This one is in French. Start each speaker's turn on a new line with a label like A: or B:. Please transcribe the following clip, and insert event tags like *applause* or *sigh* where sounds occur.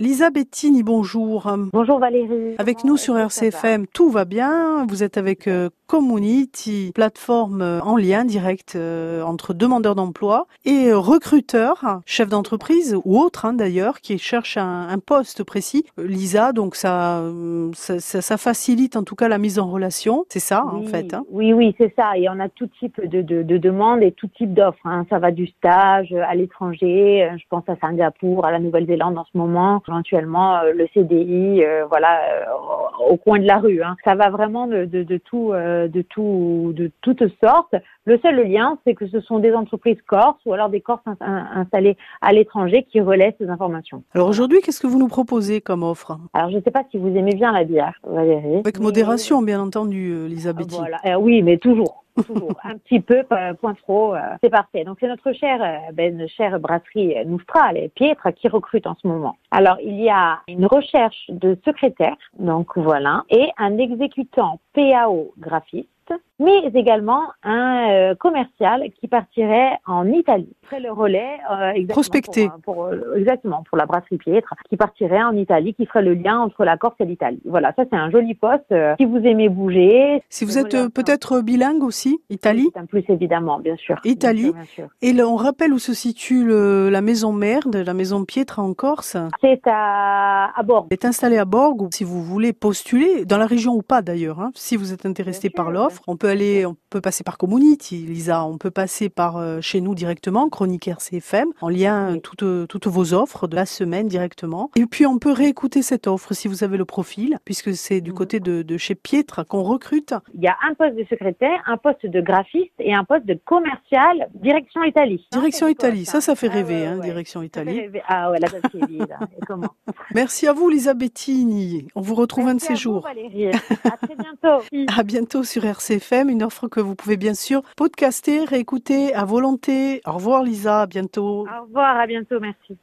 A: Lisa Bettini, bonjour.
B: Bonjour Valérie.
A: Avec nous sur RCFM, tout va bien. Vous êtes avec Community, plateforme euh, en lien direct euh, entre demandeurs d'emploi et recruteurs, chefs d'entreprise ou autres hein, d'ailleurs, qui cherchent un, poste précis. Lisa, donc ça, ça, facilite en tout cas la mise en relation. C'est ça en fait. Hein.
B: Oui, oui, c'est ça. Et on a tout type de, de, demandes et tout type d'offres. Hein. Ça va du stage à l'étranger. Je pense à Singapour, à la Nouvelle-Zélande en ce moment éventuellement euh, le CDI, euh, voilà, euh, au coin de la rue. Ça va vraiment de, tout, de tout, de toutes sortes. Le seul lien, c'est que ce sont des entreprises corses ou alors des Corses installées à l'étranger qui relaient ces informations.
A: Alors aujourd'hui, qu'est-ce que vous nous proposez comme offre?
B: Alors je ne sais pas si vous aimez bien la bière, Valérie.
A: Avec modération, bien entendu, Elisabeth.
B: Voilà. oui, mais toujours un petit peu, point trop, euh, c'est parfait. Donc c'est notre chère, euh, ben, chère brasserie Noustral et Pietre qui recrute en ce moment. Alors il y a une recherche de secrétaire, donc voilà, et un exécutant PAO graphiste mais également un euh, commercial qui partirait en Italie. Après le relais,
A: euh, exactement
B: Pour, euh, exactement pour la brasserie Pietre, qui partirait en Italie, qui ferait le lien entre la Corse et l'Italie. Voilà, ça c'est un joli poste. si vous aimez bouger.
A: Si vous êtes peut-être bilingue aussi, Italie.
B: C'est un plus évidemment, bien sûr.
A: Italie. Et on rappelle où se situe la maison mère de la maison Pietre en Corse.
B: C'est à, à Borg.
A: est installé à Borg. Si vous voulez postuler dans la région ou pas d'ailleurs, hein, si vous êtes intéressé par l'offre, on peut aller, on peut passer par Community, Lisa, on peut passer par euh, chez nous directement, Chronique RCFM, en lien toutes, toutes vos offres de la semaine directement. Et puis on peut réécouter cette offre si vous avez le profil, puisque c'est du côté de, de chez Pietre qu'on recrute.
B: Il y a un poste de secrétaire, un poste de graphiste et un poste de commercial direction Italie.
A: Direction Italie, ça, ça fait ah rêver, hein, direction Italie.
B: Ah ouais, vide. *laughs* comment
A: Merci à vous, Lisa Bettini. On vous retrouve un de ces jours.
B: Valérie. À très bientôt. *laughs*
A: à bientôt sur RCFM une offre que vous pouvez bien sûr podcaster, réécouter à volonté. Au revoir Lisa, à bientôt.
B: Au revoir, à bientôt, merci.